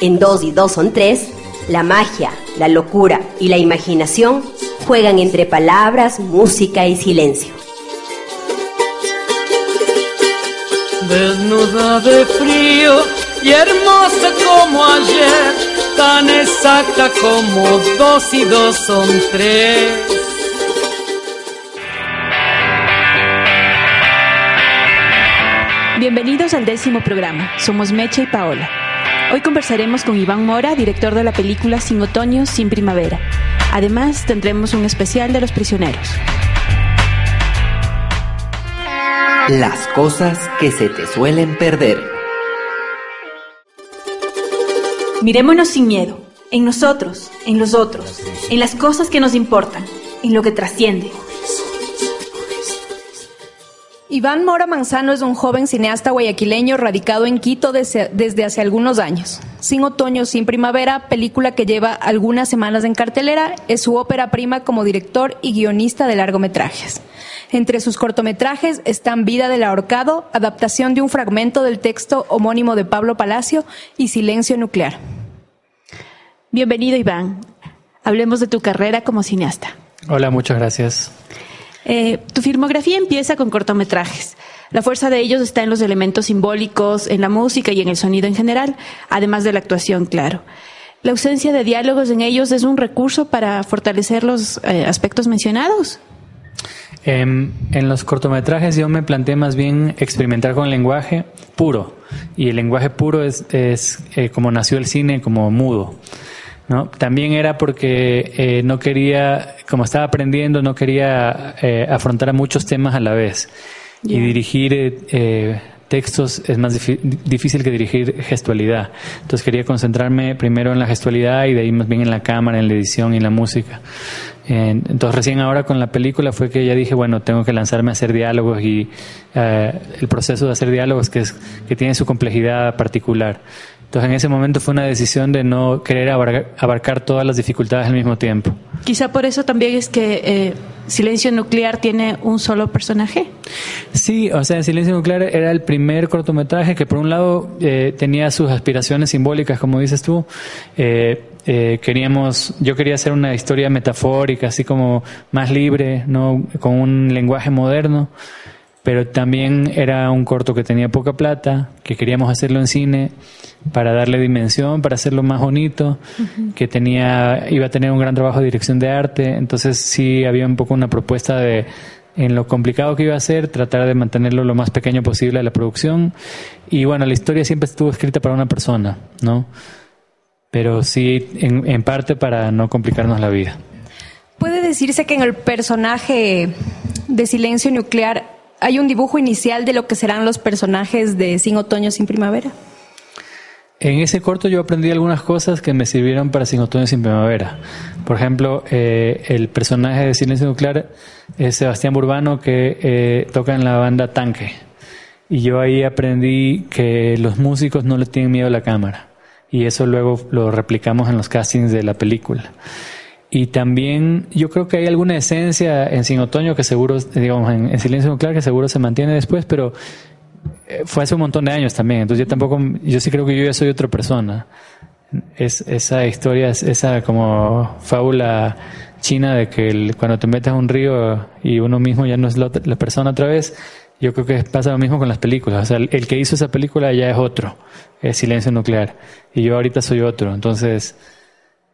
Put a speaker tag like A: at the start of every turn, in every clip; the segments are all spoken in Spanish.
A: En dos y dos son tres, la magia, la locura y la imaginación juegan entre palabras, música y silencio.
B: Desnuda de frío y hermosa como ayer, tan exacta como dos y dos son tres.
C: Bienvenidos al décimo programa. Somos Mecha y Paola. Hoy conversaremos con Iván Mora, director de la película Sin Otoño, Sin Primavera. Además, tendremos un especial de los prisioneros.
D: Las cosas que se te suelen perder.
C: Mirémonos sin miedo, en nosotros, en los otros, en las cosas que nos importan, en lo que trasciende.
E: Iván Mora Manzano es un joven cineasta guayaquileño radicado en Quito desde, desde, hace algunos años. Sin otoño, sin primavera, película que lleva algunas semanas en cartelera, es su ópera prima como director y guionista de largometrajes. Entre sus cortometrajes están Vida del ahorcado, adaptación de un fragmento del texto homónimo de Pablo Palacio y Silencio nuclear.
C: Bienvenido Iván. Hablemos de tu carrera como cineasta.
F: Hola, muchas gracias.
C: Eh, tu filmografía empieza con cortometrajes. La fuerza de ellos está en los elementos simbólicos, en la música y en el sonido en general, además de la actuación, claro. La ausencia de diálogos en ellos es un recurso para fortalecer los eh, aspectos mencionados.
F: Eh, en los cortometrajes yo me planteé más bien experimentar con el lenguaje puro. Y el lenguaje puro es, es eh, como nació el cine, como mudo. ¿No? También era porque eh, no quería, como estaba aprendiendo, no quería eh, afrontar a muchos temas a la vez. Yeah. Y dirigir eh, textos es más difícil que dirigir gestualidad. Entonces quería concentrarme primero en la gestualidad y de ahí más bien en la cámara, en la edición y en la música. Entonces recién ahora con la película fue que ya dije, bueno, tengo que lanzarme a hacer diálogos y el proceso de hacer diálogos que, es, que tiene su complejidad particular. Entonces en ese momento fue una decisión de no querer abarcar, abarcar todas las dificultades al mismo tiempo.
C: Quizá por eso también es que eh, Silencio Nuclear tiene un solo personaje.
F: Sí, o sea, Silencio Nuclear era el primer cortometraje que por un lado eh, tenía sus aspiraciones simbólicas, como dices tú. Eh, eh, queríamos, yo quería hacer una historia metafórica, así como más libre, no, con un lenguaje moderno pero también era un corto que tenía poca plata, que queríamos hacerlo en cine para darle dimensión, para hacerlo más bonito, uh -huh. que tenía iba a tener un gran trabajo de dirección de arte, entonces sí había un poco una propuesta de en lo complicado que iba a ser, tratar de mantenerlo lo más pequeño posible a la producción y bueno, la historia siempre estuvo escrita para una persona, ¿no? Pero sí en, en parte para no complicarnos la vida.
E: Puede decirse que en el personaje de Silencio Nuclear hay un dibujo inicial de lo que serán los personajes de Sin Otoño, Sin Primavera.
F: En ese corto yo aprendí algunas cosas que me sirvieron para Sin Otoño, Sin Primavera. Por ejemplo, eh, el personaje de Silencio Nuclear es Sebastián Burbano que eh, toca en la banda Tanque. Y yo ahí aprendí que los músicos no le tienen miedo a la cámara. Y eso luego lo replicamos en los castings de la película. Y también yo creo que hay alguna esencia en Sin Otoño que seguro, digamos, en, en Silencio Nuclear que seguro se mantiene después, pero eh, fue hace un montón de años también. Entonces yo tampoco, yo sí creo que yo ya soy otra persona. Es, esa historia, esa como fábula china de que cuando te metes a un río y uno mismo ya no es la, la, persona otra vez, yo creo que pasa lo mismo con las películas. O sea, el, el que hizo esa película ya es otro, es Silencio Nuclear. Y yo ahorita soy otro. Entonces,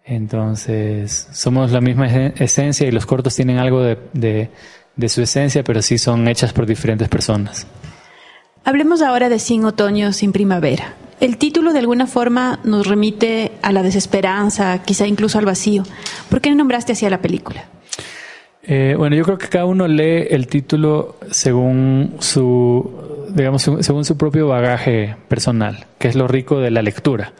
F: entonces, somos la misma esencia y los cortos tienen algo de, de, de, su esencia, pero sí son hechas por diferentes personas.
C: Hablemos ahora de Sin Otoño, Sin Primavera. El título de alguna forma nos remite a la desesperanza, quizá incluso al vacío. ¿Por qué nombraste así a la película?
F: Eh, bueno, yo creo que cada uno lee el título según su, digamos, según su propio bagaje personal, que es lo rico de la lectura.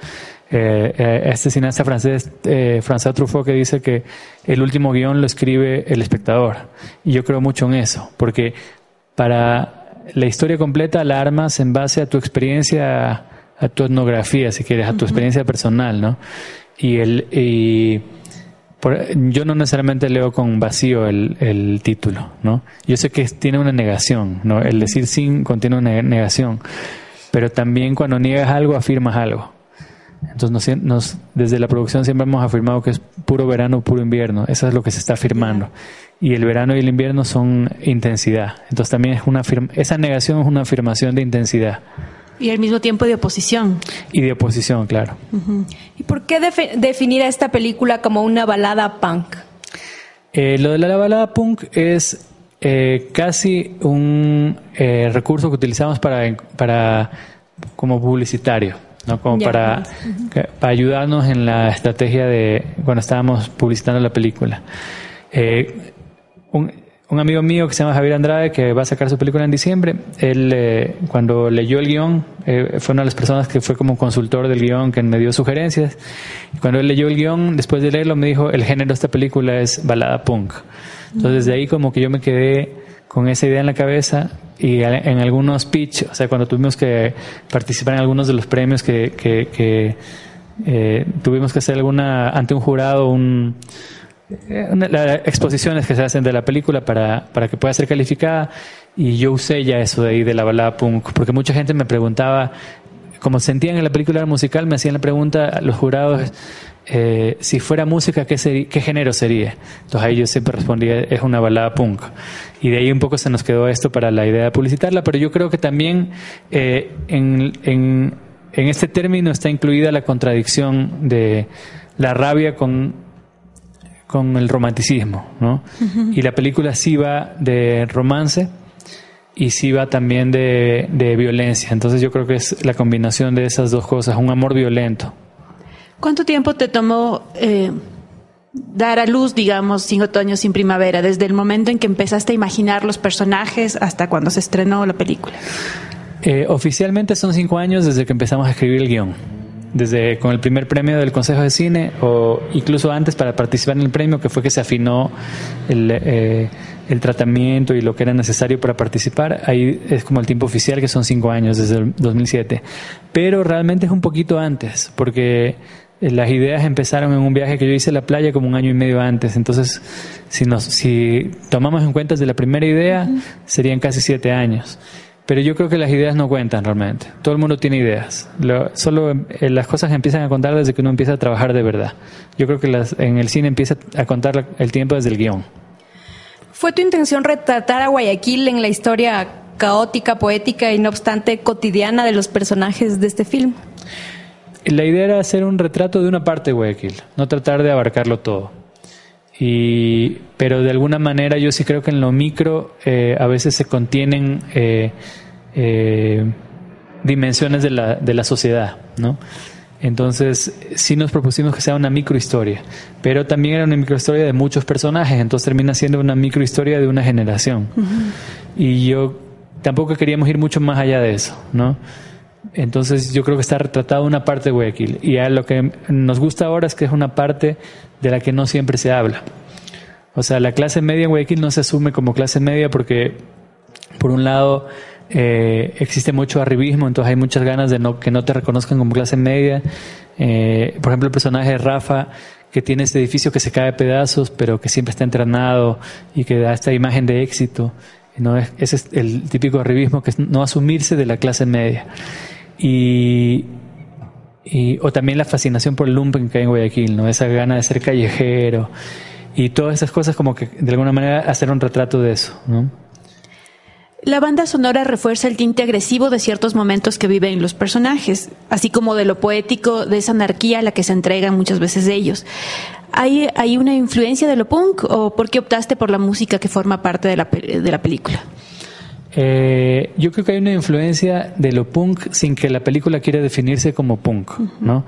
F: Eh, eh, este cineasta francés, eh, François Truffaut, que dice que el último guion lo escribe el espectador. Y yo creo mucho en eso, porque para la historia completa la armas en base a tu experiencia, a tu etnografía, si quieres, a tu experiencia personal, ¿no? Y el, y yo no necesariamente leo con vacío el, el, título, ¿no? Yo sé que tiene una negación, ¿no? El decir sin contiene una negación, pero también cuando niegas algo afirmas algo. Entonces nos, desde la producción siempre hemos afirmado que es puro verano, puro invierno. Eso es lo que se está afirmando. Y el verano y el invierno son intensidad. Entonces también es una esa negación es una afirmación de intensidad.
C: Y al mismo tiempo de oposición.
F: Y de oposición, claro.
E: ¿Y por qué definir a esta película como una balada punk?
F: Eh, lo de la balada punk es eh, casi un eh, recurso que utilizamos para, para como publicitario, ¿no? Como para, para ayudarnos en la estrategia de cuando estábamos publicitando la película. un, un amigo mío que se llama Javier Andrade, que va a sacar su película en diciembre, él eh, cuando leyó el guion, eh, fue una de las personas que fue como consultor del guion, que me dio sugerencias. Cuando él leyó el guion, después de leerlo, me dijo, el género de esta película es balada punk. Entonces, desde ahí como que yo me quedé con esa idea en la cabeza y en algunos pitch, o sea, cuando tuvimos que participar en algunos de los premios que, que, eh, tuvimos que hacer alguna, ante un jurado, un las exposiciones que se hacen de la película para, para que pueda ser calificada y yo usé ya eso de ahí de la balada punk porque mucha gente me preguntaba como sentían en la película musical me hacían la pregunta a los jurados eh, si fuera música ¿qué, qué género sería entonces ahí yo siempre respondía es una balada punk y de ahí un poco se nos quedó esto para la idea de publicitarla pero yo creo que también eh, en, en, en este término está incluida la contradicción de la rabia con con el romanticismo, ¿no? Y la película sí va de romance y sí va también de, violencia. Entonces yo creo que es la combinación de esas dos cosas, un amor violento.
C: ¿Cuánto tiempo te tomó eh, dar a luz, digamos, Sin Otoño, Sin Primavera, desde el momento en que empezaste a imaginar los personajes hasta cuando se estrenó la película?
F: Eh, oficialmente son cinco años desde que empezamos a escribir el guion desde con el primer premio del Consejo de Cine o incluso antes para participar en el premio, que fue que se afinó el, eh, el tratamiento y lo que era necesario para participar. Ahí es como el tiempo oficial, que son cinco años desde el 2007. Pero realmente es un poquito antes, porque las ideas empezaron en un viaje que yo hice a la playa como un año y medio antes. Entonces, si, nos, si tomamos en cuenta desde la primera idea, serían casi siete años. Pero yo creo que las ideas no cuentan realmente. Todo el mundo tiene ideas. solo eh, las cosas empiezan a contar desde que uno empieza a trabajar de verdad. Yo creo que las, en el cine empieza a contar el tiempo desde el guion.
E: ¿Fue tu intención retratar a Guayaquil en la historia caótica, poética y no obstante cotidiana de los personajes de este film?
F: La idea era hacer un retrato de una parte de Guayaquil, no tratar de abarcarlo todo. Y, pero de alguna manera yo sí creo que en lo micro eh, a veces se contienen eh, eh, dimensiones de la, de la sociedad, ¿no? Entonces, sí nos propusimos que sea una microhistoria, pero también era una microhistoria de muchos personajes, entonces termina siendo una microhistoria de una generación. Y yo tampoco queríamos ir mucho más allá de eso, ¿no? Entonces yo creo que está retratado una parte de Guayaquil. Y a lo que nos gusta ahora es que es una parte de la que no siempre se habla. O sea, la clase media en Guayaquil no se asume como clase media porque, por un lado, eh, existe mucho arribismo, entonces hay muchas ganas de no, que no te reconozcan como clase media. Eh, por ejemplo, el personaje de Rafa, que tiene este edificio que se cae a pedazos, pero que siempre está entrenado y que da esta imagen de éxito. ¿no? Ese es el típico arribismo que es no asumirse de la clase media. Y, o también la fascinación por el lumpen que hay en Guayaquil, ¿no? Esa gana de ser callejero y todas esas cosas como que de alguna manera hacer un retrato de eso, ¿no?
C: La banda sonora refuerza el tinte agresivo de ciertos momentos que viven los personajes, así como de lo poético, de esa anarquía a la que se entregan muchas veces ellos. ¿Hay, ¿Hay una influencia de lo punk o por qué optaste por la música que forma parte de la, de la película?
F: Eh, yo creo que hay una influencia de lo punk sin que la película quiera definirse como punk, ¿no?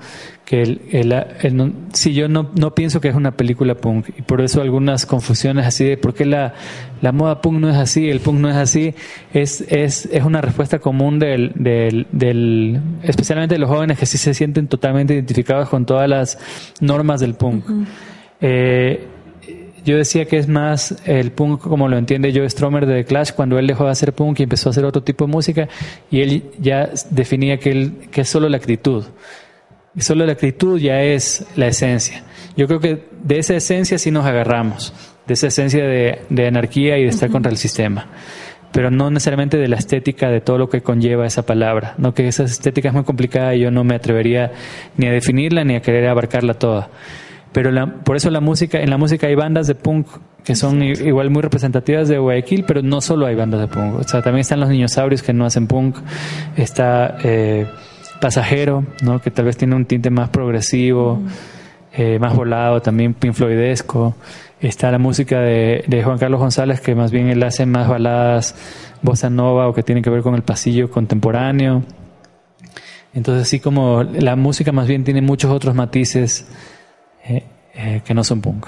F: Que el, el, si yo no, no pienso que es una película punk y por eso algunas confusiones así de por qué la, la moda punk no es así, el punk no es así, es, es, es una respuesta común del, del, del, especialmente de los jóvenes que sí se sienten totalmente identificados con todas las normas del punk. eh, yo decía que es más el punk como lo entiende Joe Stromer de The Clash cuando él dejó de hacer punk y empezó a hacer otro tipo de música y él ya definía que, él, que es solo la actitud. Y solo la actitud ya es la esencia. Yo creo que de esa esencia sí nos agarramos, de esa esencia de, de anarquía y de estar contra el sistema pero no necesariamente de la estética de todo lo que conlleva esa palabra, no que esa estética es muy complicada y yo no me atrevería ni a definirla ni a querer abarcarla toda pero la, por eso la música, en la música hay bandas de punk que son igual muy representativas de Guayaquil, pero no solo hay bandas de punk, o sea, también están los dinosaurios que no hacen punk, está eh, Pasajero, ¿no? que tal vez tiene un tinte más progresivo, eh, más volado, también Pink Floydesco, está la música de, de, Juan Carlos González, que más bien él hace más baladas bossa nova o que tienen que ver con el pasillo contemporáneo. Entonces, así como la música más bien tiene muchos otros matices eh, que no son punk.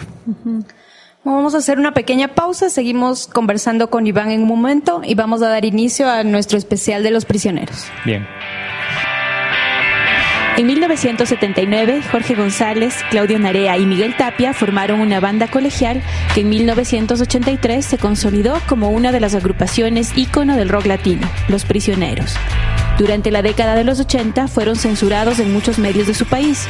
E: Vamos a hacer una pequeña pausa, seguimos conversando con Iván en un momento y vamos a dar inicio a nuestro especial de los prisioneros.
F: Bien.
C: En 1979, Jorge González, Claudio Narea y Miguel Tapia formaron una banda colegial que en 1983 se consolidó como una de las agrupaciones ícono del rock latino, Los Prisioneros. Durante la década de los 80 fueron censurados en muchos medios de su país,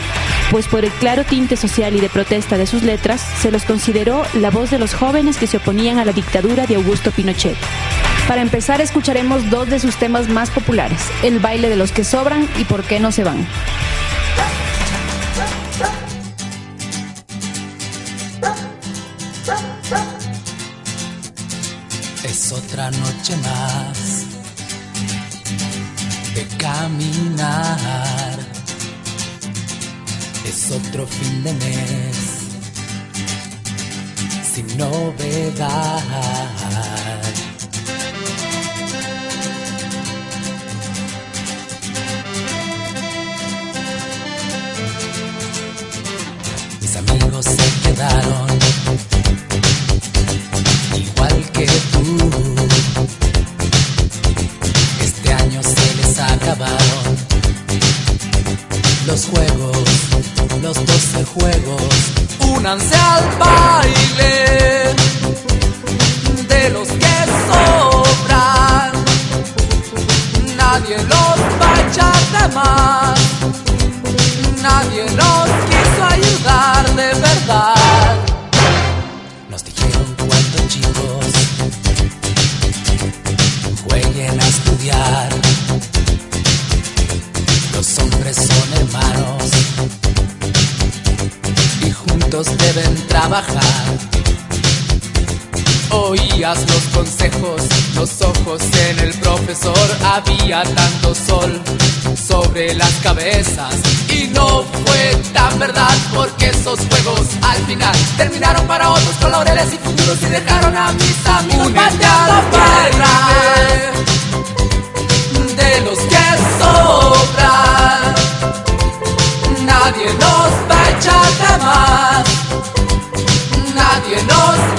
C: pues por el claro tinte social y de protesta de sus letras, se los consideró la voz de los jóvenes que se oponían a la dictadura de Augusto Pinochet.
E: Para empezar, escucharemos dos de sus temas más populares, El baile de los que sobran y Por qué no se van.
G: Es otra noche más caminar. Es otro fin de mes sin novedad. Mis amigos se quedaron igual que tú. Acabaron los juegos, los doce juegos. Únanse al baile de los que sobran. Nadie los va a echar de más. Nadie nos quiso ayudar de verdad. Nos dijeron cuando chicos jueguen a estudiar. Y juntos deben trabajar. Oías los consejos, los ojos en el profesor, había tanto sol sobre las cabezas y no fue tan verdad porque esos juegos al final terminaron para otros colores y futuros y dejaron a mis amigos la baile de los que sobran. Nadie nos va a echar de más. Nadie nos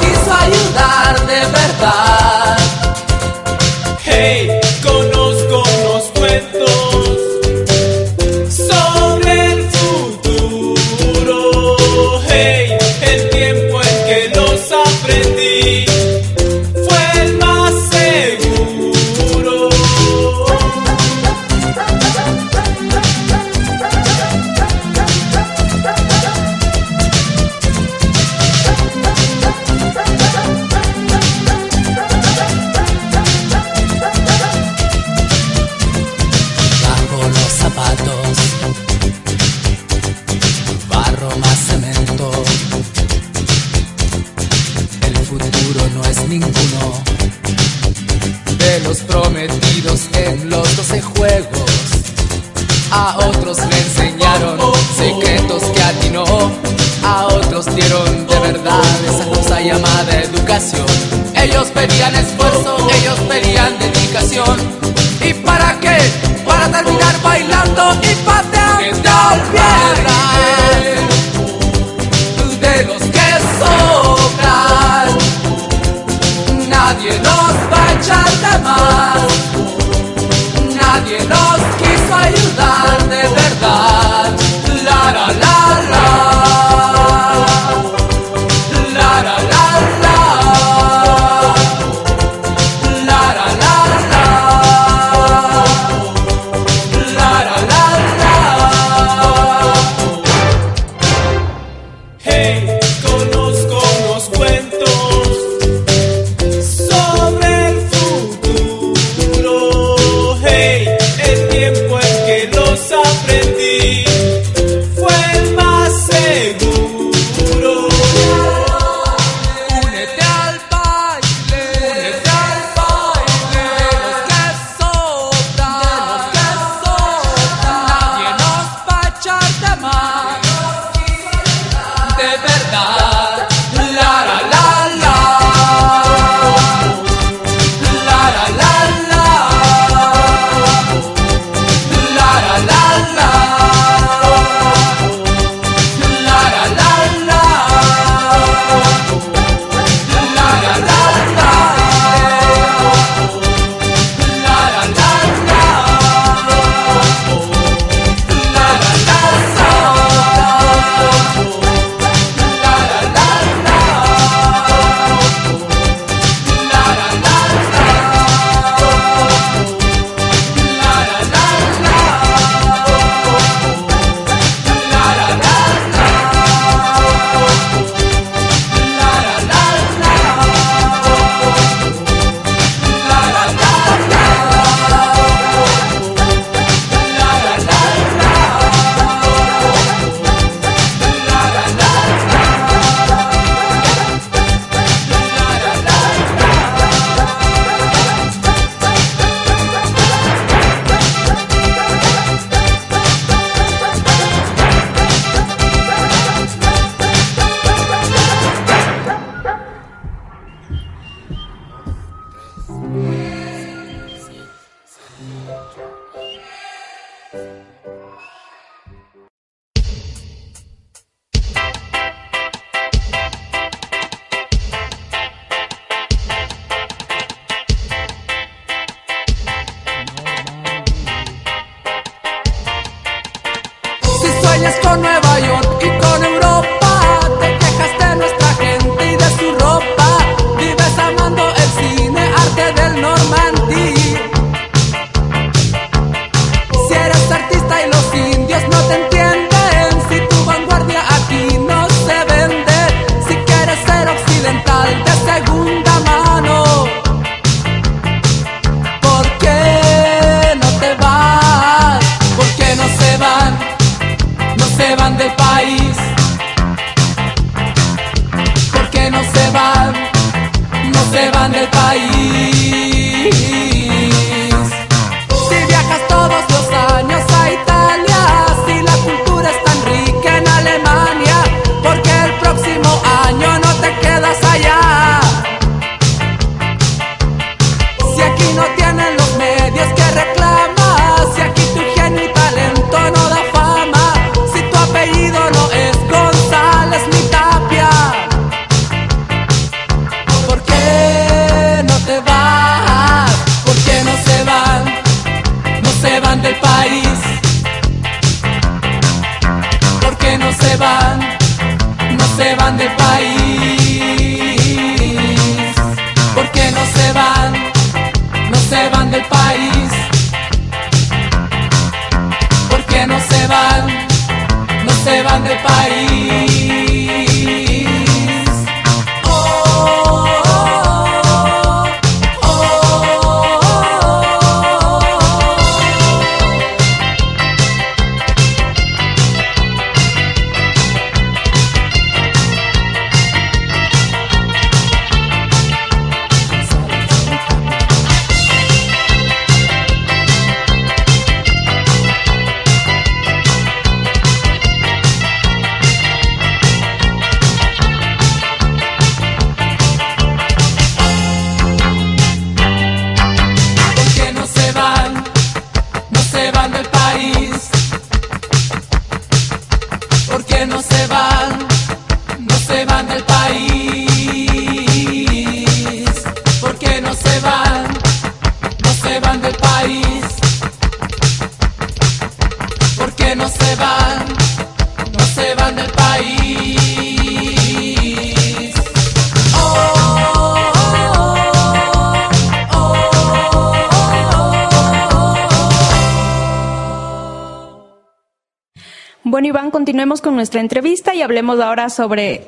G: nuestra
E: entrevista y hablemos ahora sobre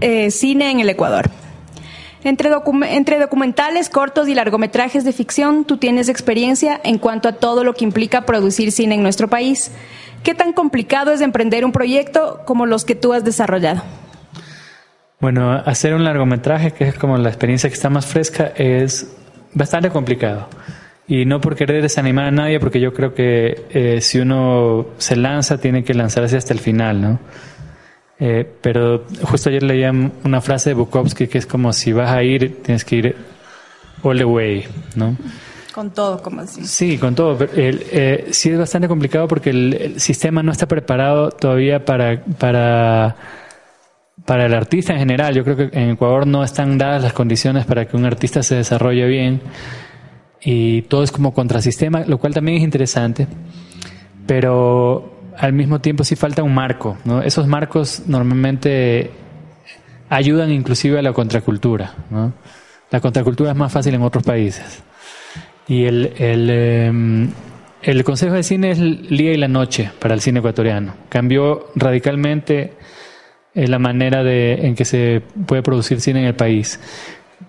E: eh, cine en el Ecuador. Entre, entre documentales, cortos y largometrajes de ficción, tú tienes experiencia en cuanto a todo lo que implica producir cine en nuestro país. ¿Qué tan complicado es emprender un proyecto como los que tú has desarrollado?
F: Bueno, hacer un largometraje, que es como la experiencia que está más fresca, es bastante complicado. Y no por querer desanimar a nadie, porque yo creo que eh, si uno se lanza, tiene que lanzarse hasta el final, ¿no? Eh, pero justo ayer leía una frase de Bukowski que es como si vas a ir, tienes que ir all the way, ¿no?
E: Con todo, como así.
F: Sí, con todo. pero el- eh, sí es bastante complicado porque el, el sistema no está preparado todavía para, para, para el artista en general. Yo creo que en Ecuador no están dadas las condiciones para que un artista se desarrolle bien y todo es como contrasistema, lo cual también es interesante, pero al mismo tiempo sí falta un marco. Esos marcos normalmente ayudan inclusive a la contracultura. ¿no? La contracultura es más fácil en otros países. Y el, el, em, Consejo de Cine es el día y la noche para el cine ecuatoriano. Cambió radicalmente eh, la manera de, en que se puede producir cine en el país.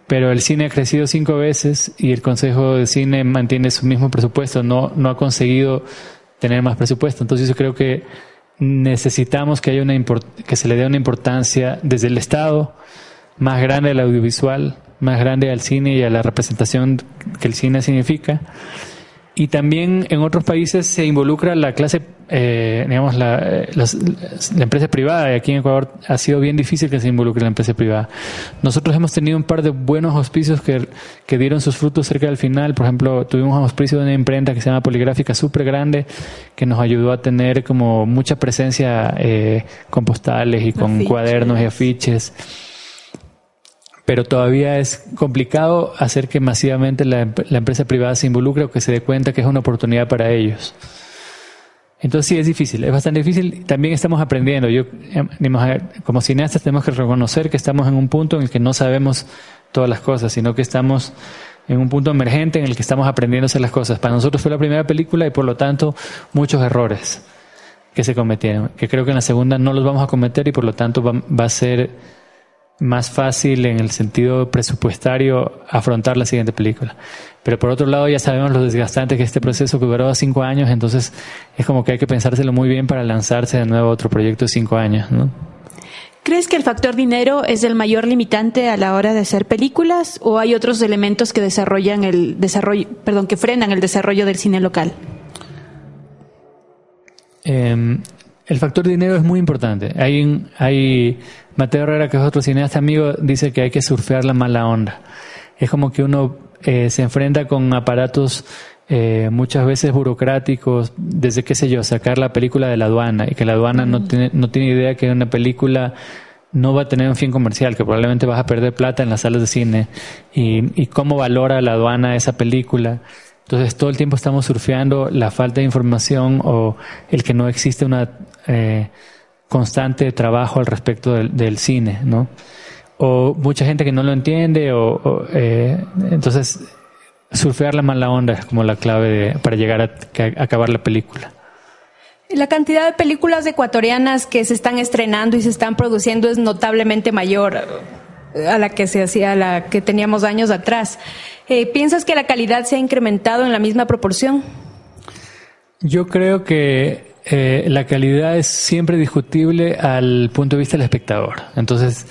F: Pero el cine ha crecido cinco veces y el Consejo de Cine mantiene su mismo presupuesto, no, no ha conseguido tener más presupuesto. Entonces yo creo que necesitamos que haya una que se le dé una importancia desde el Estado más grande al audiovisual, más grande al cine y a la representación que el cine significa. Y también en otros países se involucra la clase, eh, digamos, la, eh, las- la empresa privada. Y aquí en Ecuador ha sido bien difícil que se involucre la empresa privada. Nosotros hemos tenido un par de buenos auspicios que, que dieron sus frutos cerca del final. Por ejemplo, tuvimos un auspicio de una imprenta que se llama Poligráfica súper grande, que nos ayudó a tener como mucha presencia eh, con postales y con
E: Afiches.
F: cuadernos y afiches pero todavía es complicado hacer que masivamente la, em- la empresa privada se involucre o que se dé cuenta que es una oportunidad para ellos. Entonces sí, es difícil, es bastante difícil. También estamos aprendiendo. Yo, eh, como cineastas tenemos que reconocer que estamos en un punto en el que no sabemos todas las cosas, sino que estamos en un punto emergente en el que estamos aprendiendo las cosas. Para nosotros fue la primera película y por lo tanto muchos errores que se cometieron, que creo que en la segunda no los vamos a cometer y por lo tanto va a ser más fácil en el sentido presupuestario afrontar la siguiente película. Pero por otro lado ya sabemos lo desgastante que es este proceso que duró cinco años, entonces es como que hay que pensárselo muy bien para lanzarse de nuevo a otro proyecto de cinco años, ¿no?
C: ¿Crees que el factor dinero es el mayor limitante a la hora de hacer películas o hay otros elementos que desarrollan el desarrollo, perdón, que frenan el desarrollo del cine local?
F: Eh, el factor dinero es muy importante. Hay, hay Mateo Herrera, que es otro cineasta amigo, dice que hay que surfear la mala onda. Es como que uno eh, se enfrenta con aparatos eh, muchas veces burocráticos, desde qué sé yo, sacar la película de la aduana y que la aduana no tiene, no tiene idea que una película no va a tener un fin comercial, que probablemente vas a perder plata en las salas de cine y, y cómo valora la aduana esa película. Entonces todo el tiempo estamos surfeando la falta de información o el que no existe una eh, constante trabajo al respecto del, del cine, ¿no? O mucha gente que no lo entiende o, o, eh, entonces surfear la mala onda es como la clave de- para llegar a acabar la película.
E: La cantidad de películas ecuatorianas que se están estrenando y se están produciendo es notablemente mayor eh, a la que se hacía, a la que teníamos años atrás. Eh, ¿Piensas que la calidad se ha incrementado en la misma proporción?
F: Yo creo que eh, la calidad es siempre discutible al punto de vista del espectador. Entonces,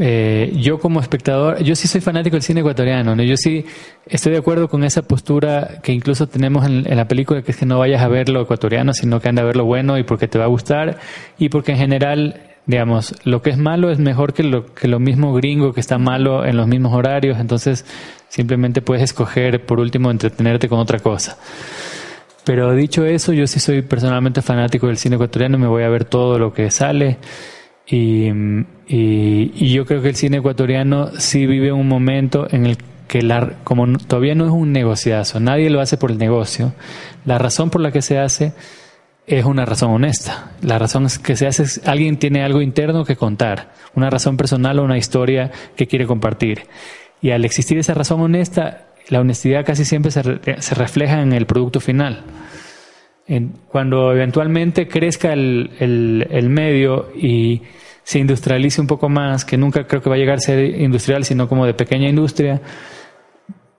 F: eh, yo como espectador, yo sí soy fanático del cine ecuatoriano, ¿no? yo sí estoy de acuerdo con esa postura que incluso tenemos en, la película, que es que no vayas a ver lo ecuatoriano, sino que anda a ver lo bueno y porque te va a gustar y porque en general, digamos, lo que es malo es mejor que lo, que lo mismo gringo que está malo en los mismos horarios, entonces simplemente puedes escoger por último entretenerte con otra cosa. Pero dicho eso, yo sí soy personalmente fanático del cine ecuatoriano, me voy a ver todo lo que sale. Y, yo creo que el cine ecuatoriano sí vive un momento en el que la, como todavía no es un negociazo, nadie lo hace por el negocio, la razón por la que se hace es una razón honesta. La razón que se hace es alguien tiene algo interno que contar, una razón personal o una historia que quiere compartir. Y al existir esa razón honesta, la honestidad casi siempre se, re- se refleja en el producto final. Cuando eventualmente crezca el, medio y se industrialice un poco más, que nunca creo que va a llegar a ser industrial, sino como de pequeña industria,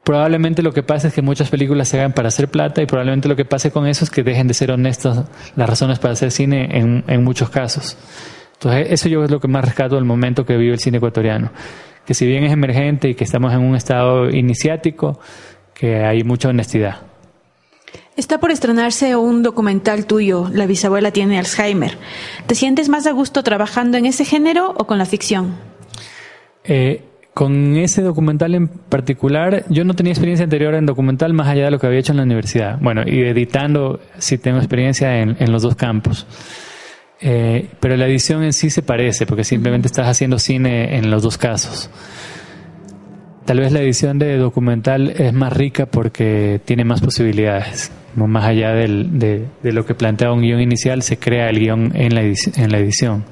F: probablemente lo que pasa es que muchas películas se hagan para hacer plata y probablemente lo que pase con eso es que dejen de ser honestos las razones para hacer cine en, en muchos casos. Entonces, eso yo es lo que más rescato del momento que vive el cine ecuatoriano. Que si bien es emergente y que estamos en un estado iniciático, que hay mucha honestidad.
C: Está por estrenarse un documental tuyo, La bisabuela tiene Alzheimer. ¿Te sientes más a gusto trabajando en ese género o con la ficción?
F: Eh, con ese documental en particular, yo no tenía experiencia anterior en documental más allá de lo que había hecho en la universidad. Bueno, y editando sí tengo experiencia en, en los dos campos. Eh, pero la edición en sí se parece, porque simplemente estás haciendo cine en los dos casos. Tal vez la edición de documental es más rica porque tiene más posibilidades. Más allá del- de, de lo que plantea un guion inicial, se crea el guion en la, edici- en la edición.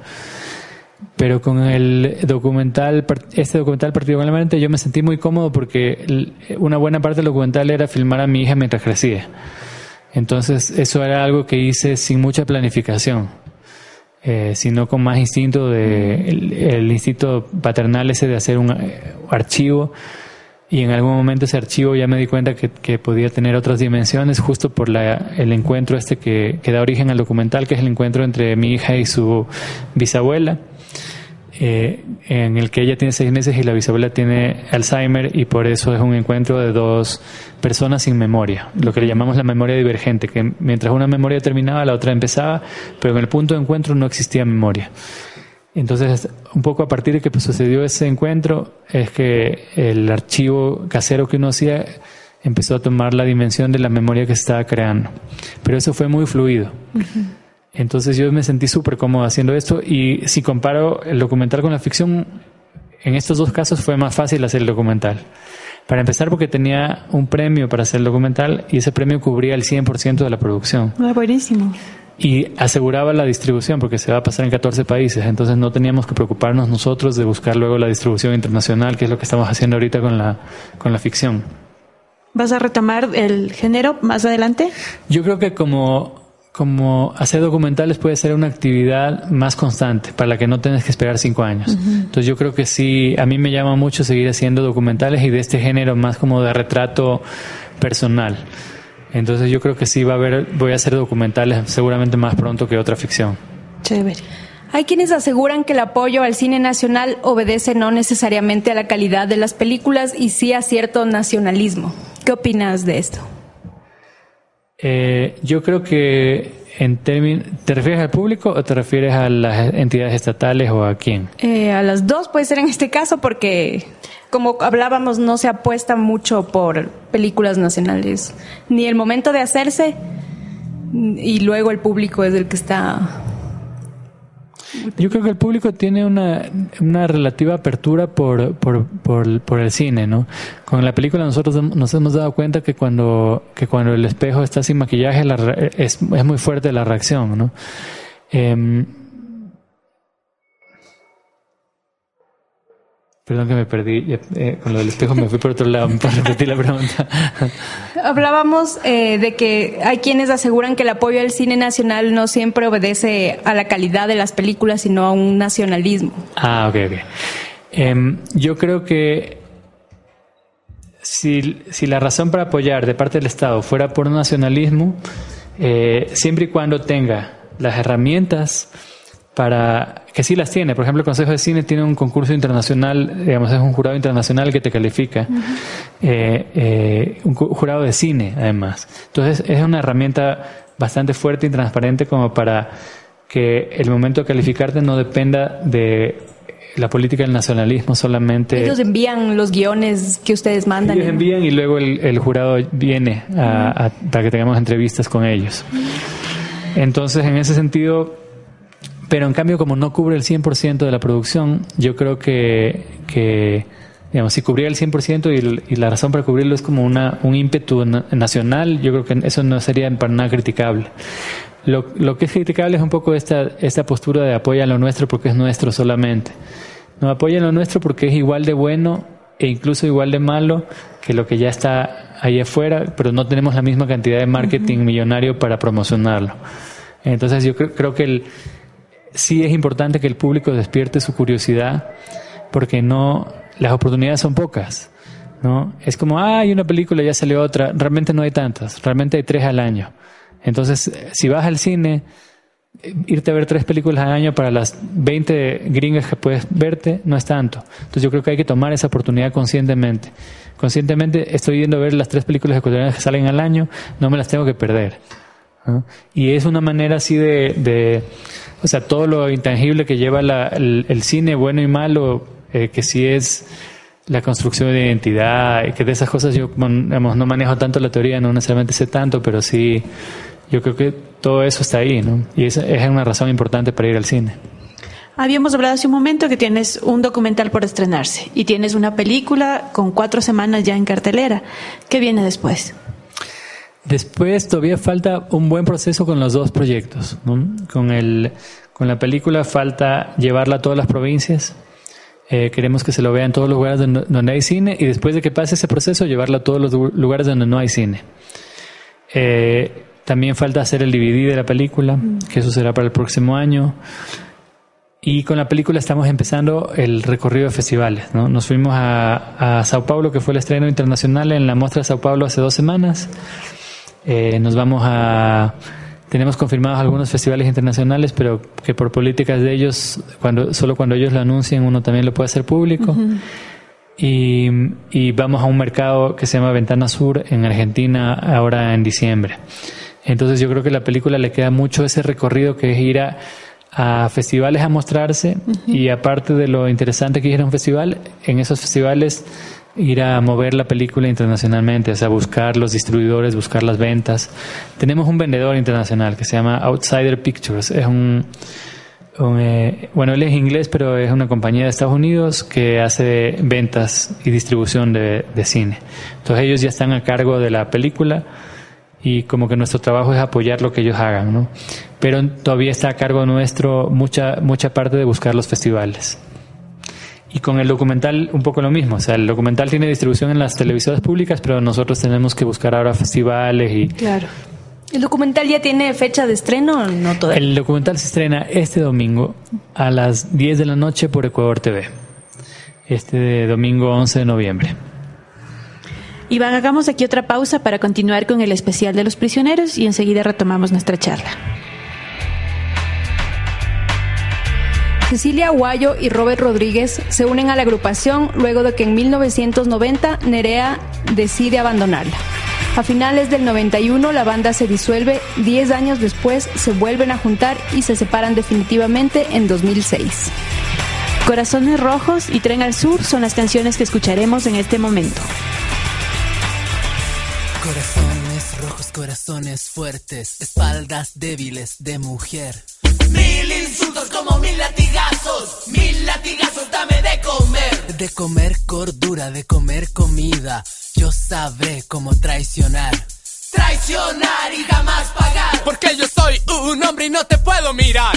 F: Pero con el documental, este documental particularmente, yo me sentí muy cómodo porque una buena parte del documental era filmar a mi hija mientras crecía. Entonces, eso era algo que hice sin mucha planificación, eh, sino con más instinto de el, instinto paternal ese de hacer un eh, archivo. Y en algún momento ese archivo ya me di cuenta que, que podía tener otras dimensiones justo por la, el encuentro este que, que da origen al documental, que es el encuentro entre mi hija y su bisabuela eh, en el que ella tiene seis meses y la bisabuela tiene Alzheimer y por eso es un encuentro de dos personas sin memoria, lo que le llamamos la memoria divergente, que mientras una memoria terminaba la otra empezaba, pero en el punto de encuentro no existía memoria. Entonces, un poco a partir de que pues, sucedió ese encuentro, es que el archivo casero que uno hacía empezó a tomar la dimensión de la memoria que estaba creando. Pero eso fue muy fluido. Entonces yo me sentí súper cómodo haciendo esto y si comparo el documental con la ficción, en estos dos casos fue más fácil hacer el documental. Para empezar porque tenía un premio para hacer el documental y ese premio cubría el 100% de la producción
C: Ah, buenísimo.
F: y aseguraba la distribución porque se va a pasar en 14 países, entonces no teníamos que preocuparnos nosotros de buscar luego la distribución internacional, que es lo que estamos haciendo ahorita con la, con la ficción.
C: ¿Vas a retomar el género más adelante?
F: Yo creo que como, como hacer documentales puede ser una actividad más constante para la que no tienes que esperar cinco años. Entonces yo creo que sí, a mí me llama mucho seguir haciendo documentales y de este género más como de retrato personal. Entonces yo creo que sí va a haber, voy a hacer documentales seguramente más pronto que otra ficción.
C: Chévere.
E: Hay quienes aseguran que el apoyo al cine nacional obedece no necesariamente a la calidad de las películas y sí a cierto nacionalismo. ¿Qué opinas de esto?
F: Eh, yo creo que en términos, ¿te refieres al público o te refieres a las entidades estatales o a quién?
E: Eh, a las dos puede ser en este caso porque, como hablábamos, no se apuesta mucho por películas nacionales. Ni el momento de hacerse y luego el público es el que está...
F: Yo creo que el público tiene una, una relativa apertura por, por, por, el cine, ¿no? Con la película nosotros nos hemos dado cuenta que cuando, que cuando el espejo está sin maquillaje es, es muy fuerte la reacción, ¿no? Em, perdón que me perdí, eh, con lo del espejo me fui por otro lado, ¿me puedes repetir la pregunta?
E: Hablábamos eh, de que hay quienes aseguran que el apoyo al cine nacional no siempre obedece a la calidad de las películas, sino a un nacionalismo.
F: Ah, ok, ok. Em, yo creo que si, si la razón para apoyar de parte del Estado fuera por un nacionalismo, eh, siempre y cuando tenga las herramientas para que sí las tiene. Por ejemplo, el Consejo de Cine tiene un concurso internacional, digamos, es un jurado internacional que te califica. Eh, eh, un jurado de cine, además. Entonces, es una herramienta bastante fuerte y transparente como para que el momento de calificarte no dependa de la política del nacionalismo solamente.
E: Ellos envían los guiones que ustedes mandan.
F: Ellos envían y luego el, el jurado viene a- a- para que tengamos entrevistas con ellos. Entonces, en ese sentido, pero en cambio, como no cubre el 100% de la producción, yo creo que, que Digamos, si cubría el 100% y, el- y la razón para cubrirlo es como una, un ímpetu na- nacional, yo creo que eso no sería para nada criticable. Lo, lo que es criticable es un poco esta, esta postura de apoya lo nuestro porque es nuestro solamente. No apoya lo nuestro porque es igual de bueno e incluso igual de malo que lo que ya está ahí afuera, pero no tenemos la misma cantidad de marketing millonario para promocionarlo. Entonces yo creo, creo que el, sí es importante que el público despierte su curiosidad porque no las oportunidades son pocas. ¿no? Es como, ah, hay una película, ya salió otra. Realmente no hay tantas, realmente hay tres al año. Entonces, eh, si vas al cine, eh, irte a ver tres películas al año para las 20 gringas que puedes verte no es tanto. Entonces yo creo que hay que tomar esa oportunidad conscientemente. Conscientemente estoy yendo a ver las tres películas ecuatorianas que salen al año, no me las tengo que perder. Y es una manera así de- o sea, todo lo intangible que lleva la- el, cine, bueno y malo, eh, que sí es la construcción de identidad, y que de esas cosas yo digamos, no manejo tanto la teoría, no necesariamente sé tanto, pero sí, yo creo que todo eso está ahí, ¿no? Y esa es una razón importante para ir al cine.
C: Habíamos hablado hace un momento que tienes un documental por estrenarse y tienes una película con cuatro semanas ya en cartelera. ¿Qué viene después?
F: Después todavía falta un buen proceso con los dos proyectos. ¿no? Con, el, con la película falta llevarla a todas las provincias. Eh, queremos que se lo vea en todos los lugares donde, hay cine y después de que pase ese proceso llevarla a todos los lu- lugares donde no hay cine. Eh, también falta hacer el DVD de la película, que eso será para el próximo año. Y con la película estamos empezando el recorrido de festivales. ¿no? Nos fuimos a, a Sao Paulo, que fue el estreno internacional en la muestra de Sao Paulo hace dos semanas. Eh, nos vamos a... Tenemos confirmados algunos festivales internacionales, pero que por políticas de ellos, cuando, solo cuando ellos lo anuncien, uno también lo puede hacer público. y, y vamos a un mercado que se llama Ventana Sur en Argentina ahora en diciembre. Entonces yo creo que la película le queda mucho ese recorrido que es ir a, a festivales a mostrarse y aparte de lo interesante que es ir a un festival, en esos festivales ir a mover la película internacionalmente, o sea, buscar los distribuidores, buscar las ventas. Tenemos un vendedor internacional que se llama Outsider Pictures, es un, un, eh, bueno, él es inglés, pero es una compañía de Estados Unidos que hace ventas y distribución de, de cine. Entonces ellos ya están a cargo de la película y como que nuestro trabajo es apoyar lo que ellos hagan, ¿no? Pero todavía está a cargo nuestro mucha mucha parte de buscar los festivales. Y con el documental un poco lo mismo, o sea, el documental tiene distribución en las televisoras públicas, pero nosotros tenemos que buscar ahora festivales y
C: Claro.
E: ¿El documental ya tiene fecha de estreno o no todavía?
F: el documental se estrena este domingo a las 10 de la noche por Ecuador TV. Este domingo 11 de noviembre.
C: Iván, hagamos aquí otra pausa para continuar con el especial de los prisioneros y enseguida retomamos nuestra charla.
E: Cecilia Aguayo y Robert Rodríguez se unen a la agrupación luego de que en 1990 Nerea decide abandonarla. A finales del 91 la banda se disuelve, 10 años después se vuelven a juntar y se separan definitivamente en 2006.
C: Corazones Rojos y Tren al Sur son las canciones que escucharemos en este momento.
G: Corazones rojos, corazones fuertes, espaldas débiles de mujer. Mil insultos como mil latigazos, mil latigazos dame de comer. De comer cordura, de comer comida, yo sabré cómo traicionar. Traicionar y jamás pagar. Porque yo soy un hombre y no te puedo mirar.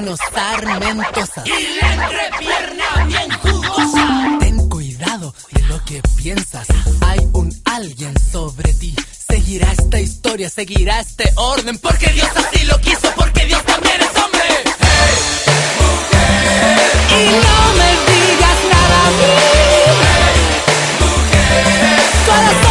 G: Manos sarmentosas. Y la entrepierna bien jugosa. Ten cuidado de lo que piensas. Hay un alguien sobre ti. Seguirá esta historia, seguirá este orden. Porque Dios así lo quiso, porque Dios también es hombre. Y no me digas nada a mí. Corazones rotos,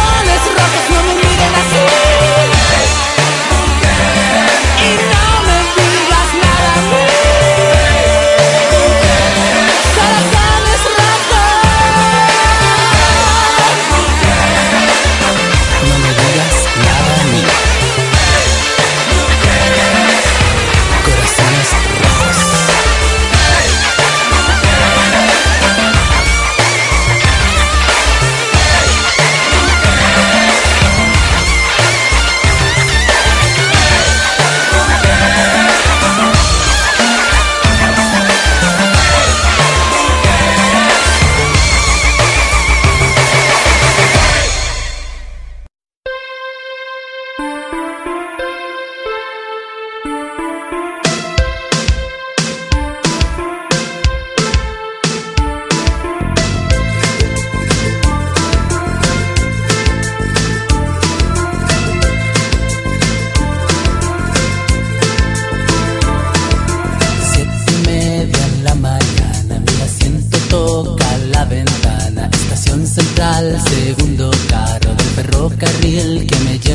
G: ferrocarril que me llevará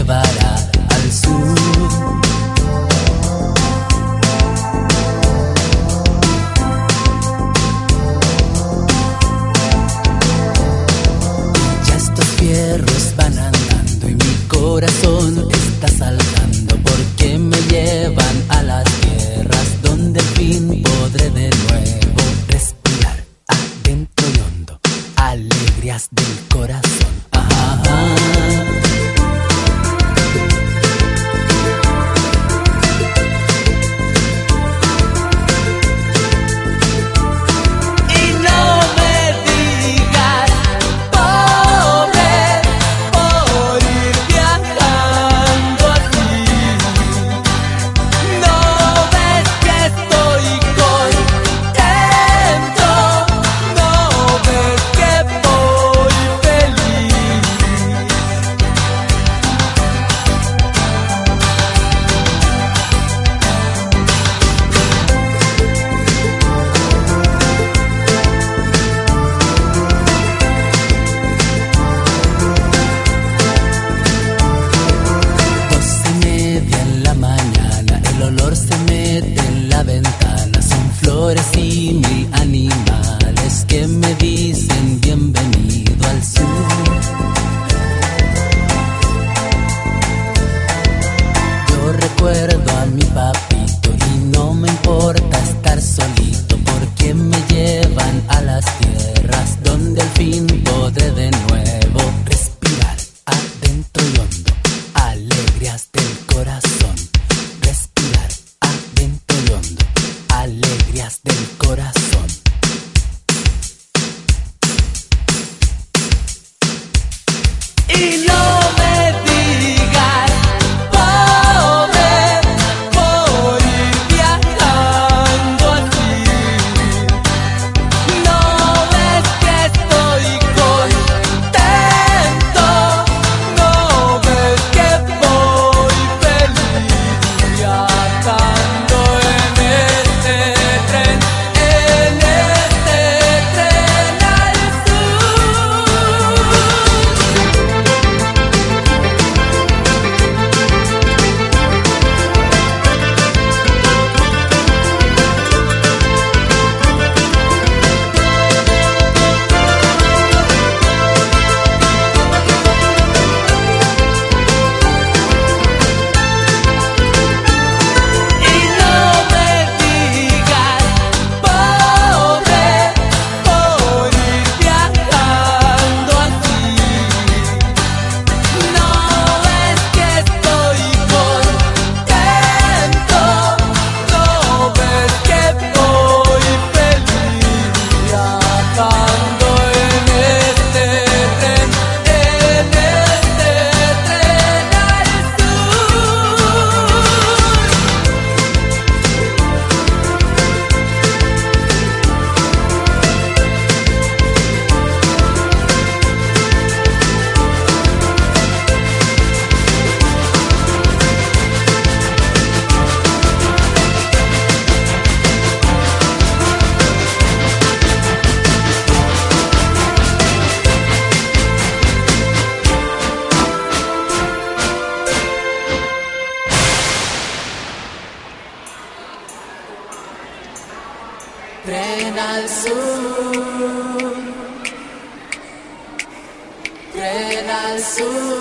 D: soon.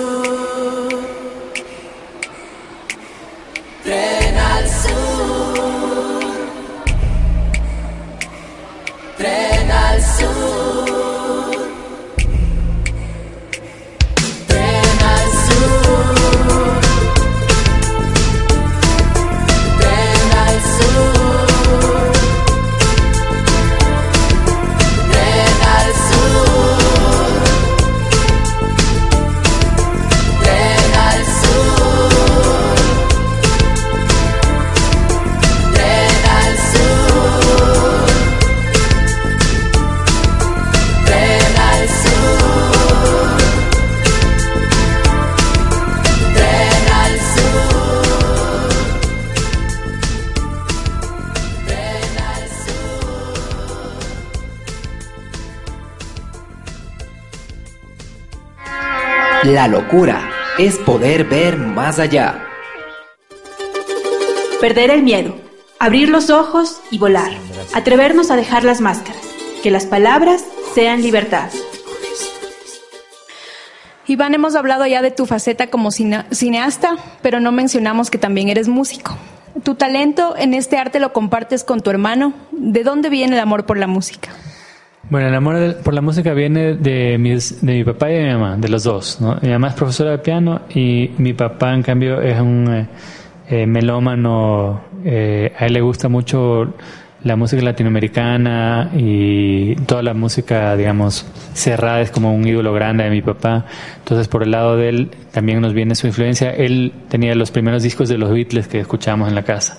D: Locura es poder ver más allá.
H: Perder el miedo, abrir los ojos y volar, atrevernos a dejar las máscaras, que las palabras sean libertad.
E: Iván, hemos hablado ya de tu faceta como cine- cineasta, pero no mencionamos que también eres músico. Tu talento en este arte lo compartes con tu hermano. ¿De dónde viene el amor por la música?
F: Bueno, el amor por la música viene de, mis, de mi papá y de mi mamá, de los dos. Mi mamá es profesora de piano y mi papá, en cambio, es un eh, eh, melómano. eh, a él le gusta mucho la música latinoamericana y toda la música, digamos, cerrada es como un ídolo grande de mi papá. Entonces, por el lado de él también nos viene su influencia. Él tenía los primeros discos de los Beatles que escuchábamos en la casa.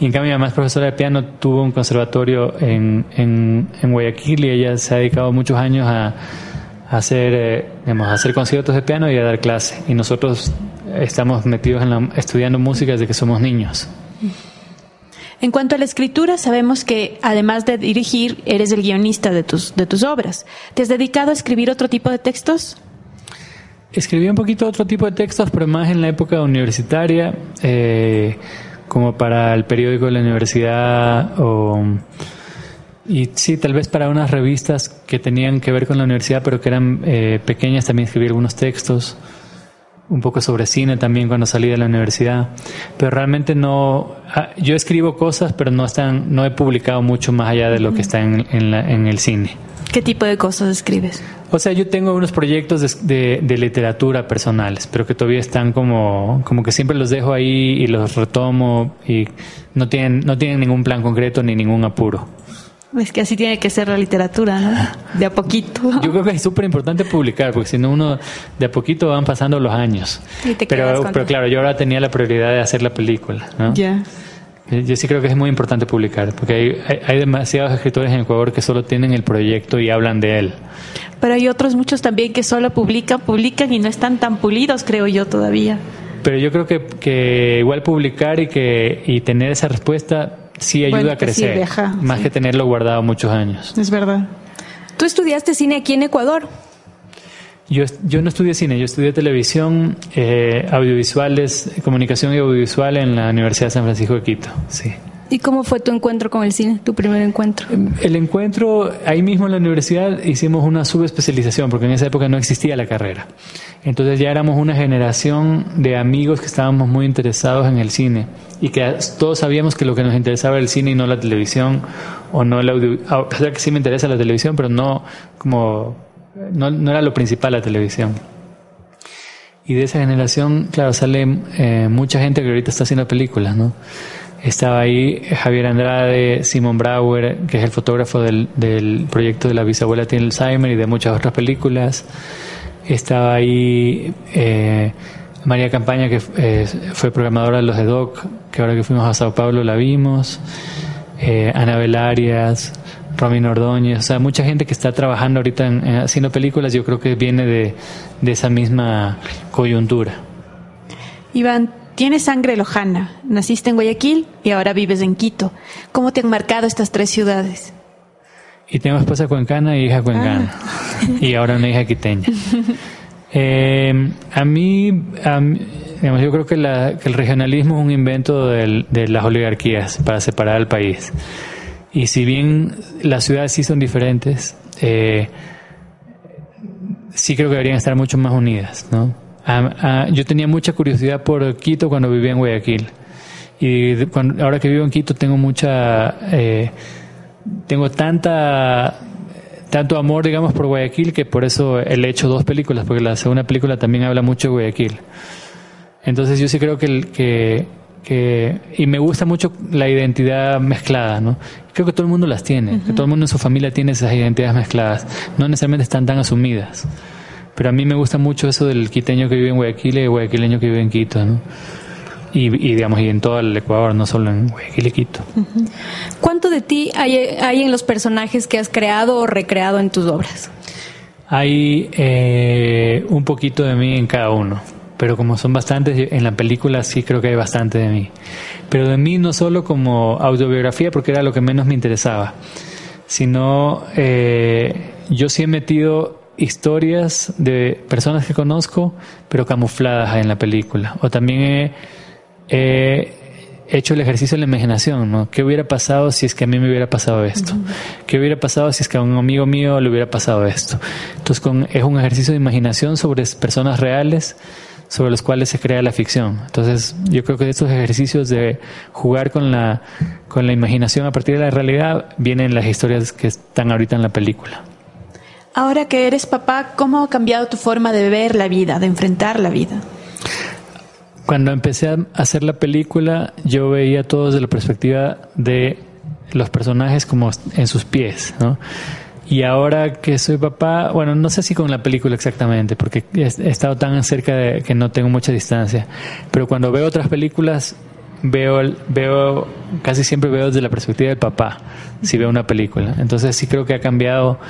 F: Y en cambio, mi mamá es profesora de piano, tuvo un conservatorio en, en, en Guayaquil y ella se ha dedicado muchos años a, a hacer, eh, digamos, a hacer conciertos de piano y a dar clase. Y nosotros estamos metidos en la, estudiando música desde que somos niños.
C: En cuanto a la escritura, sabemos que además de dirigir, eres el guionista de tus, de tus obras. ¿Te has dedicado a escribir otro tipo de textos?
F: Escribí un poquito otro tipo de textos, pero más en la época universitaria, eh, como para el periódico de la universidad o... Y sí, tal vez para unas revistas que tenían que ver con la universidad, pero que eran eh, pequeñas, también escribí algunos textos, un poco sobre cine también cuando salí de la universidad. Pero realmente no, ah, yo escribo cosas, pero no están, no he publicado mucho más allá de lo que está en, en, la- en el cine.
C: ¿Qué tipo de cosas escribes?
F: O sea, yo tengo unos proyectos de, de- de literatura personales, pero que todavía están como, como que siempre los dejo ahí y los retomo y no tienen, no tienen ningún plan concreto ni ningún apuro.
C: Es que así tiene que ser la literatura, ¿no? De a poquito.
F: Yo creo que es súper importante publicar, porque si no uno de a poquito van pasando los años.
E: Y te
F: Pero, pero claro, yo ahora tenía la prioridad de hacer la película, ¿no?
C: Ya.
F: Yo sí creo que es muy importante publicar, porque hay, hay, hay demasiados escritores en Ecuador que solo tienen el proyecto y hablan de él.
C: Pero hay otros muchos también que solo publican, publican y no están tan pulidos, creo yo, todavía.
F: Pero yo creo que, que igual publicar y que y tener esa respuesta sí ayuda
C: Bueno,
F: a
C: que
F: crecer,
C: ajá,
F: más
C: sí.
F: que tenerlo guardado muchos años.
C: Es verdad.
E: Tú estudiaste cine aquí en Ecuador.
F: Yo, yo no estudié cine, yo estudié televisión, eh, audiovisuales, comunicación y audiovisual en la Universidad de San Francisco de Quito. Sí.
E: ¿Y cómo fue tu encuentro con el cine, tu primer encuentro?
F: El encuentro, ahí mismo en la universidad hicimos una subespecialización, porque en esa época no existía la carrera. Entonces ya éramos una generación de amigos que estábamos muy interesados en el cine y que todos sabíamos que lo que nos interesaba era el cine y no la televisión o no el audio. A pesar que sí me interesa la televisión, pero no como no, no era lo principal la televisión. Y de esa generación, claro, sale eh, mucha gente que ahorita está haciendo películas, ¿no? Estaba ahí Javier Andrade, Simon Brauer, que es el fotógrafo del, del proyecto de la bisabuela tiene Alzheimer y de muchas otras películas. Estaba ahí eh, María Campaña, que eh, fue programadora de los de Doc, que ahora que fuimos a Sao Paulo la vimos. Eh, Anabel Arias, Romín Ordóñez, o sea, mucha gente que está trabajando ahorita en haciendo películas, yo creo que viene de, de esa misma coyuntura.
C: Iván, tienes sangre lojana. Naciste en Guayaquil y ahora vives en Quito. ¿Cómo te han marcado estas tres ciudades?
F: Y tengo esposa cuencana y hija cuencana. Y ahora una hija quiteña. Eh, a mí, a mí, digamos, yo creo que, la- que el regionalismo es un invento del- de las oligarquías para separar al país. Y si bien las ciudades sí son diferentes, eh, sí creo que deberían estar mucho más unidas, ¿no? Ah, ah, yo tenía mucha curiosidad por Quito cuando vivía en Guayaquil. Y cuando- ahora que vivo en Quito tengo mucha... eh, tengo tanta tanto amor, digamos, por Guayaquil que por eso he hecho dos películas, porque la segunda película también habla mucho de Guayaquil. Entonces yo sí creo que, que, que- y me gusta mucho la identidad mezclada, ¿no? Creo que todo el mundo las tiene, que todo el mundo en su familia tiene esas identidades mezcladas, no necesariamente están tan asumidas. Pero a mí me gusta mucho eso del quiteño que vive en Guayaquil y el guayaquileño que vive en Quito, ¿no? Y, y digamos, y en todo el Ecuador, no solo en Guayaquil y Quito.
E: ¿Cuánto de ti hay, hay en los personajes que has creado o recreado en tus obras?
F: Hay eh, un poquito de mí en cada uno, pero como son bastantes, en la película sí creo que hay bastante de mí. Pero de mí no solo como autobiografía, porque era lo que menos me interesaba, sino eh, yo sí he metido historias de personas que conozco, pero camufladas en la película. O también he, he hecho el ejercicio de la imaginación, ¿no? ¿Qué hubiera pasado si es que a mí me hubiera pasado esto? ¿Qué hubiera pasado si es que a un amigo mío le hubiera pasado esto? Entonces con, es un ejercicio de imaginación sobre personas reales sobre los cuales se crea la ficción. Entonces yo creo que de estos ejercicios de jugar con la, con la imaginación a partir de la realidad vienen las historias que están ahorita en la película.
C: Ahora que eres papá, ¿cómo ha cambiado tu forma de ver la vida, de enfrentar la vida?
F: Cuando empecé a hacer la película, yo veía todo desde la perspectiva de los personajes como en sus pies, ¿no? Y ahora que soy papá, bueno, no sé si con la película exactamente, porque he estado tan cerca de que no tengo mucha distancia, pero cuando veo otras películas, veo, veo casi siempre veo desde la perspectiva del papá, si veo una película. Entonces sí creo que ha cambiado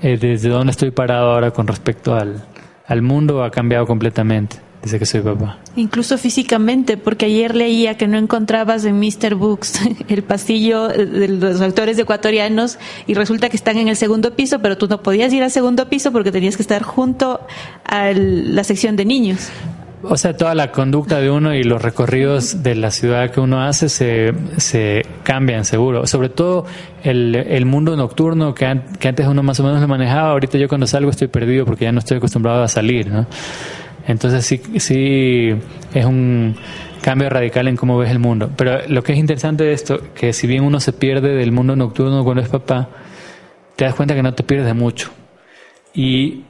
F: eh, desde donde estoy parado ahora con respecto al, al mundo, ha cambiado completamente desde que soy papá.
C: Incluso físicamente, porque ayer leía que no encontrabas en Mr. Books el pasillo de los autores ecuatorianos y resulta que están en el segundo piso, pero tú no podías ir al segundo piso porque tenías que estar junto a la sección de niños.
F: O sea, toda la conducta de uno y los recorridos de la ciudad que uno hace se, se cambian, seguro. Sobre todo el, el mundo nocturno que, an- que antes uno más o menos lo manejaba. Ahorita yo cuando salgo estoy perdido porque ya no estoy acostumbrado a salir, ¿no? Entonces sí, sí es un cambio radical en cómo ves el mundo. Pero lo que es interesante de esto, que si bien uno se pierde del mundo nocturno cuando es papá, te das cuenta que no te pierdes de mucho. Y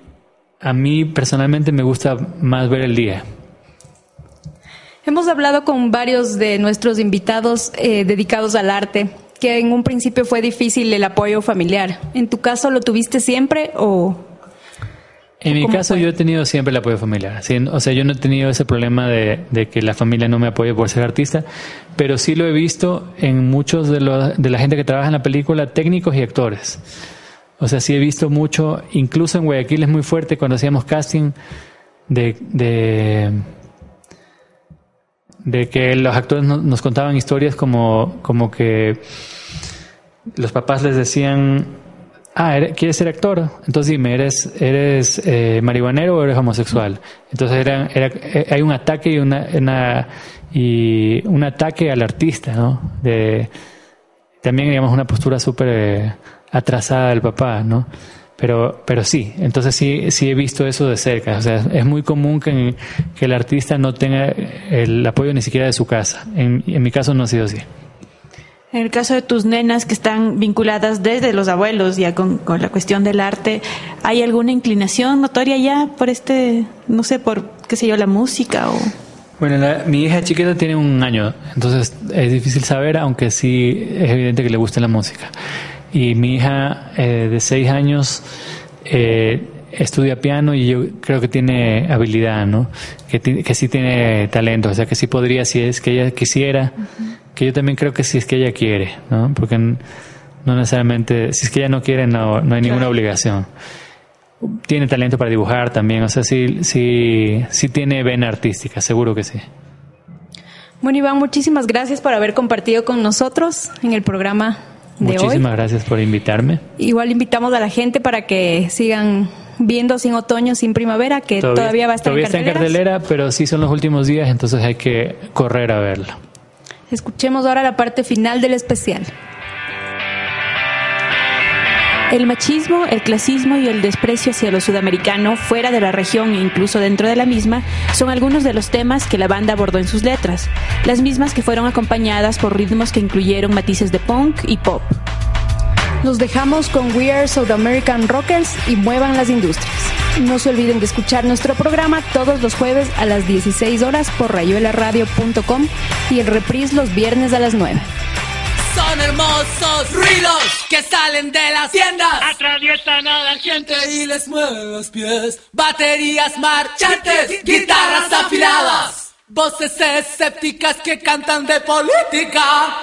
F: a mí personalmente me gusta más ver el día.
E: Hemos hablado con varios de nuestros invitados eh, dedicados al arte, que en un principio fue difícil el apoyo familiar. ¿En tu caso lo tuviste siempre o...?
F: En mi
E: ¿Cómo
F: caso
E: fue?
F: yo he tenido siempre el apoyo familiar. ¿sí? O sea, yo no he tenido ese problema de, de que la familia no me apoye por ser artista, pero sí lo he visto en muchos de, los, de la gente que trabaja en la película, técnicos y actores. O sea, sí he visto mucho, incluso en Guayaquil es muy fuerte cuando hacíamos casting de, de, de que los actores no- nos contaban historias como, como que los papás les decían, ah, ¿eres- ¿quieres ser actor? Entonces dime, ¿eres, eres eh, marihuanero o eres homosexual? Entonces era, era, eh, hay un ataque y una, una- y un ataque al artista, ¿no? De, también digamos una postura súper eh, atrasada del papá, ¿no? Pero, pero sí, entonces sí, sí he visto eso de cerca. O sea, es muy común que, que el artista no tenga el apoyo ni siquiera de su casa. En, en mi caso no ha sido así.
C: En el caso de tus nenas que están vinculadas desde los abuelos ya con, con la cuestión del arte, ¿hay alguna inclinación notoria ya por este, no sé, por, qué sé yo, la música o...?
F: Bueno, la- mi hija chiquita tiene un año, entonces es difícil saber, aunque sí es evidente que le gusta la música. Y mi hija eh, de seis años eh, estudia piano y yo creo que tiene habilidad, ¿no? Que, que sí tiene talento, o sea, que sí podría, si es que ella quisiera, que yo también creo que si es que ella quiere, ¿no? Porque no necesariamente, si es que ella no quiere, no, no hay ninguna obligación tiene talento para dibujar también, o sea, sí, sí, sí tiene vena artística, seguro que sí.
E: Bueno, Iván, muchísimas gracias por haber compartido con nosotros en el programa de
F: Muchísimas
E: hoy.
F: gracias por invitarme.
E: Igual invitamos a la gente para que sigan viendo Sin Otoño, Sin Primavera, que todavía, va a estar
F: todavía
E: en
F: está en cartelera, pero sí son los últimos días, entonces hay que correr a verlo.
E: Escuchemos ahora la parte final del especial.
C: El machismo, el clasismo y el desprecio hacia lo sudamericano, fuera de la región e incluso dentro de la misma, son algunos de los temas que la banda abordó en sus letras, las mismas que fueron acompañadas por ritmos que incluyeron matices de punk y pop.
E: Nos dejamos con We Are South American Rockers y muevan las industrias. No se olviden de escuchar nuestro programa todos los jueves a las 16 horas por rayuelaradio.com y el reprise los viernes a las 9.
G: Son hermosos ruidos que salen de las tiendas.
B: Atraviesan a la gente
G: y les mueven los pies. Baterías marchantes, guitarras afiladas. Voces escépticas que cantan de política.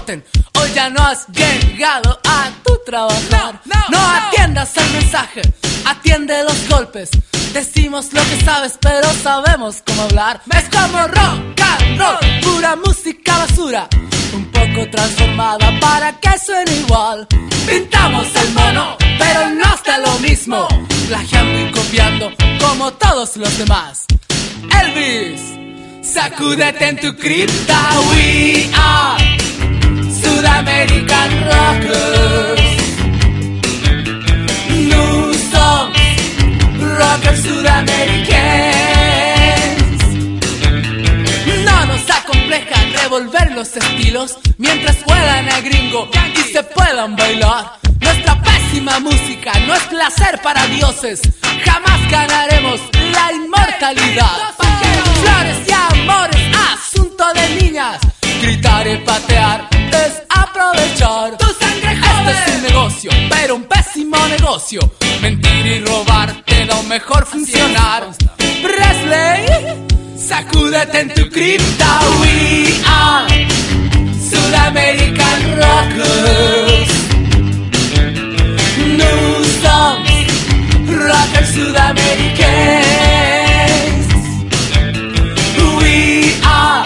G: Voten. Hoy ya no has llegado a tu trabajar. No, atiendas el mensaje, atiende los golpes. Decimos lo que sabes, pero sabemos cómo hablar. Es como rock and roll, pura música basura. Un poco transformada para que suene igual. Pintamos el mono, pero no está lo mismo. Plagiando y copiando como todos los demás. Elvis, sacúdete en tu cripta. We are Sudamerican Rockers. New songs, rockers sudamericanos. No nos acompleja revolver los estilos mientras juegan a gringo y se puedan bailar. Nuestra pésima música no es placer para dioses. Jamás ganaremos la inmortalidad. Flores y amores, asunto de niñas. Gritar y patear es aprovechar. Tu sangre Este es un negocio, pero un pésimo negocio. Mentir y robar te da un mejor funcionar. Presley, sacúdete en tu cripta. We are Sudamerican Rockers. New songs, rockers sudamericanos. We are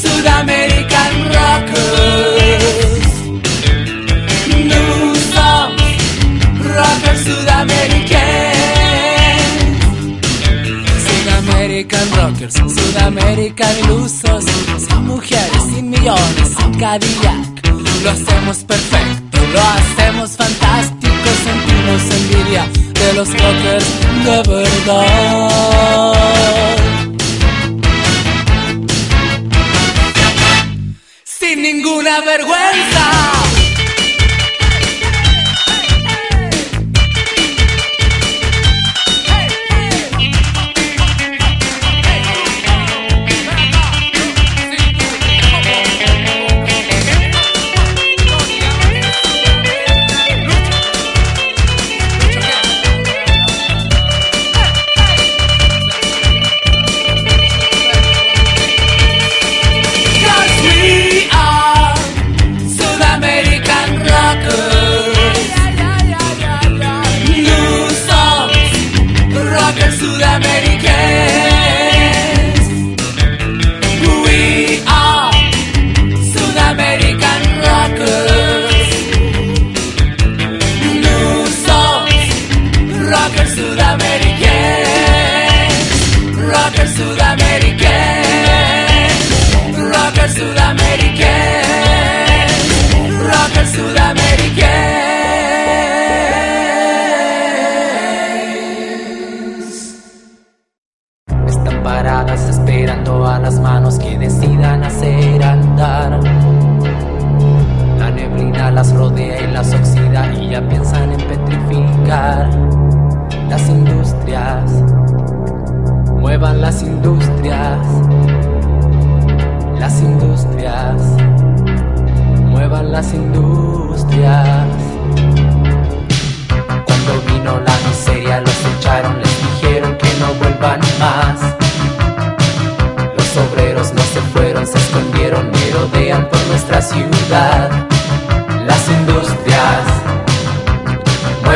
G: Sudamerican Rockers. New songs, rockers sudamericanos. Sudamerican Rockers, Sudamerican ilusos. Sin mujeres, sin millones, sin Cadillac. Lo hacemos perfecto, lo hacemos fantástico. Sentimos envidia de los rockers de verdad.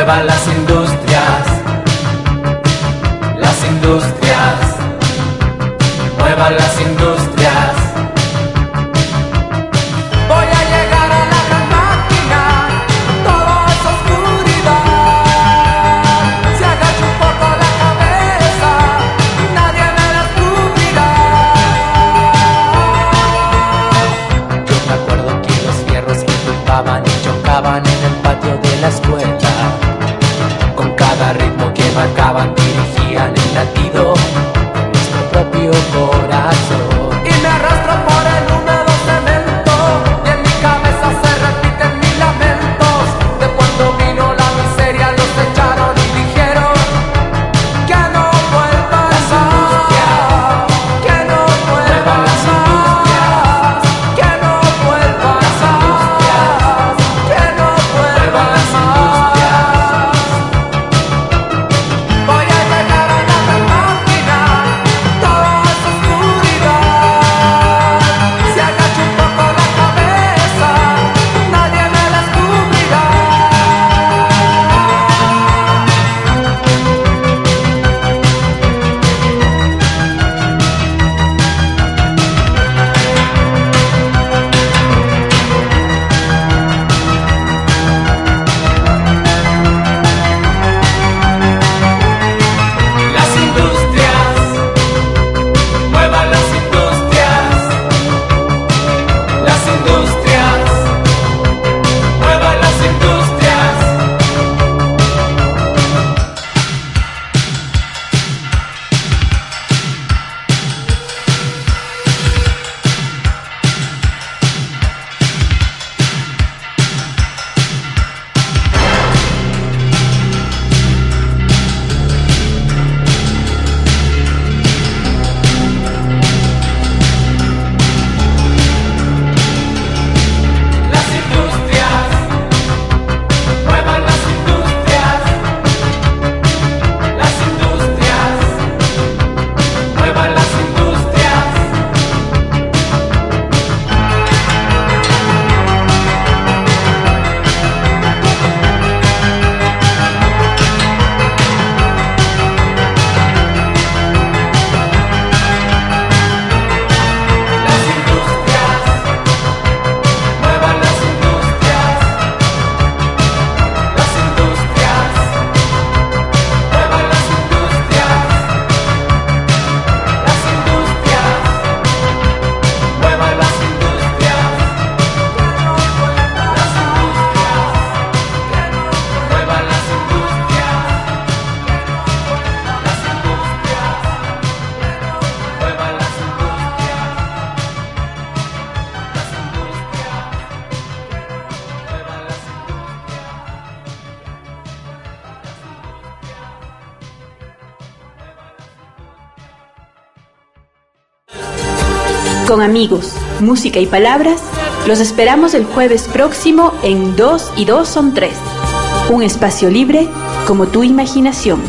D: Muevan las industrias. Las industrias, muevan las industrias.
C: con amigos, música y palabras, los esperamos el jueves próximo en 2 y 2 son 3. Un espacio libre como tu imaginación.